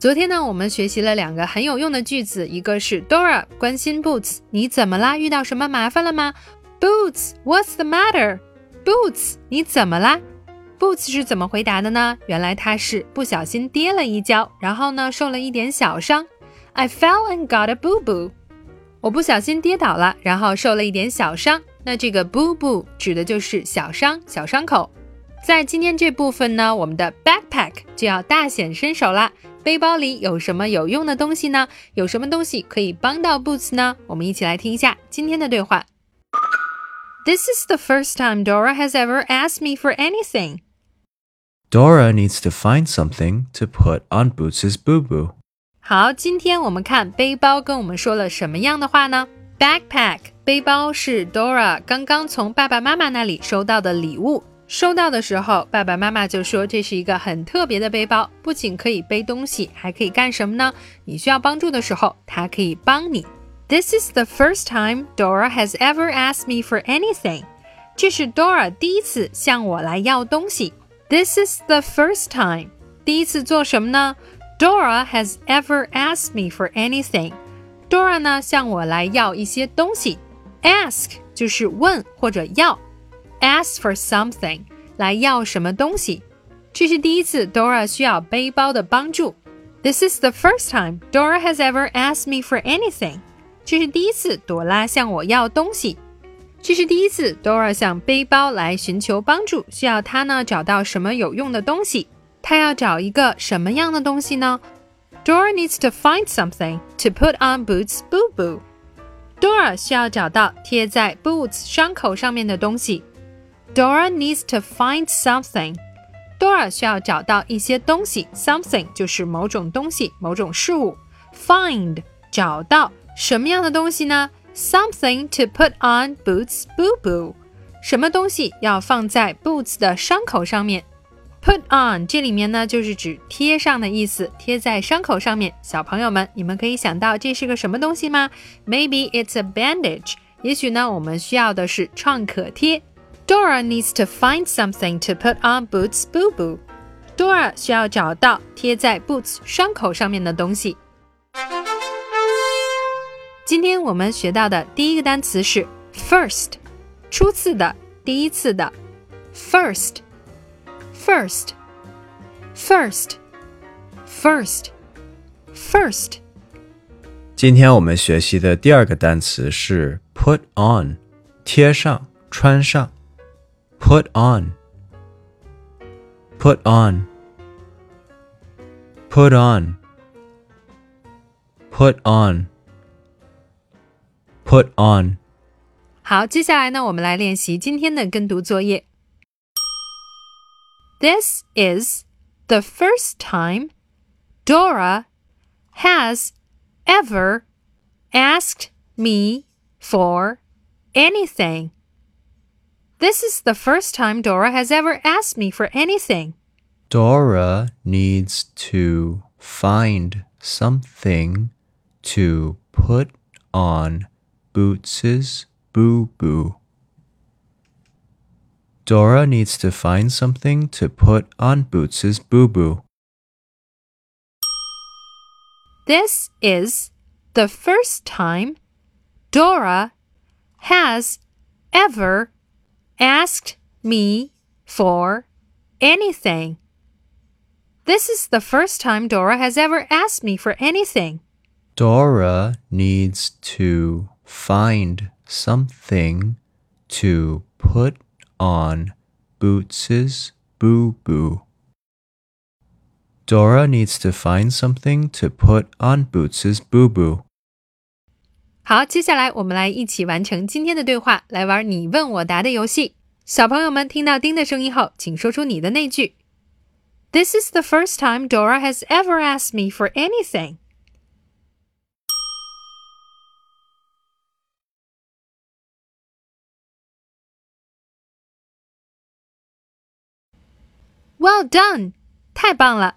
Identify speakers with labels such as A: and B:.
A: 昨天呢，我们学习了两个很有用的句子，一个是 Dora 关心 Boots，你怎么啦？遇到什么麻烦了吗？Boots，What's the matter？Boots，你怎么啦？Boots 是怎么回答的呢？原来他是不小心跌了一跤，然后呢受了一点小伤。I fell and got a boo boo。我不小心跌倒了，然后受了一点小伤。那这个 boo boo 指的就是小伤、小伤口。在今天这部分呢，我们的 backpack 就要大显身手啦。背包里有什么有用的东西呢？有什么东西可以帮到 Boots 呢？我们一起来听一下今天的对话。This is the first time Dora has ever asked me for anything.
B: Dora needs to find something to put on Boots' boo boo.
A: 好，今天我们看背包跟我们说了什么样的话呢？Backpack 背包是 Dora 刚刚从爸爸妈妈那里收到的礼物。 收到的时候，爸爸妈妈就说这是一个很特别的背包，不仅可以背东西，还可以干什么呢？你需要帮助的时候，它可以帮你。This is the first time Dora has ever asked me for anything。这是 Dora 第一次向我来要东西。This is the first time。第一次做什么呢？Dora has ever asked me for anything。Dora 呢向我来要一些东西。Ask 就是问或者要。ask for something 来要什么东西。这是第一次 Dora 需要背包的帮助。This is the first time Dora has ever asked me for anything。这是第一次朵拉向我要东西。这是第一次 Dora 向背包来寻求帮助，需要它呢找到什么有用的东西。她要找一个什么样的东西呢？Dora needs to find something to put on Boots' boo boo。Dora 需要找到贴在 Boots 伤口上面的东西。 Dora needs to find something. Dora 需要找到一些东西，something 就是某种东西、某种事物。Find 找到什么样的东西呢？Something to put on Boots' boo boo。什么东西要放在 Boots 的伤口上面？Put on 这里面呢就是指贴上的意思，贴在伤口上面。小朋友们，你们可以想到这是个什么东西吗？Maybe it's a bandage。也许呢，我们需要的是创可贴。Dora needs to find something to put on Boots' boo boo. Dora 需要找到贴在 Boots 伤口上面的东西。今天我们学到的第一个单词是 first，初次的、第一次的。first，first，first，first，first。
B: 今天我们学习的第二个单词是 put on，贴上、穿上。 Put on. Put on. Put on. Put on. Put on.
A: 好，接下来呢，我们来练习今天的跟读作业。This is the first time Dora has ever asked me for anything. This is the first time Dora has ever asked me for anything.
B: Dora needs to find something to put on Boots's boo boo. Dora needs to find something to put on Boots's boo boo.
A: This is the first time Dora has ever asked me for anything. This is the first time Dora has ever asked me for anything.
B: Dora needs to find something to put on Boots's boo boo. Dora needs to find something to put on Boots's boo boo.
A: 好，接下来我们来一起完成今天的对话，来玩你问我答的游戏。 小朋友们听到丁的声音后，请说出你的那句。This is the first time Dora has ever asked me for anything. Well done! 太棒了！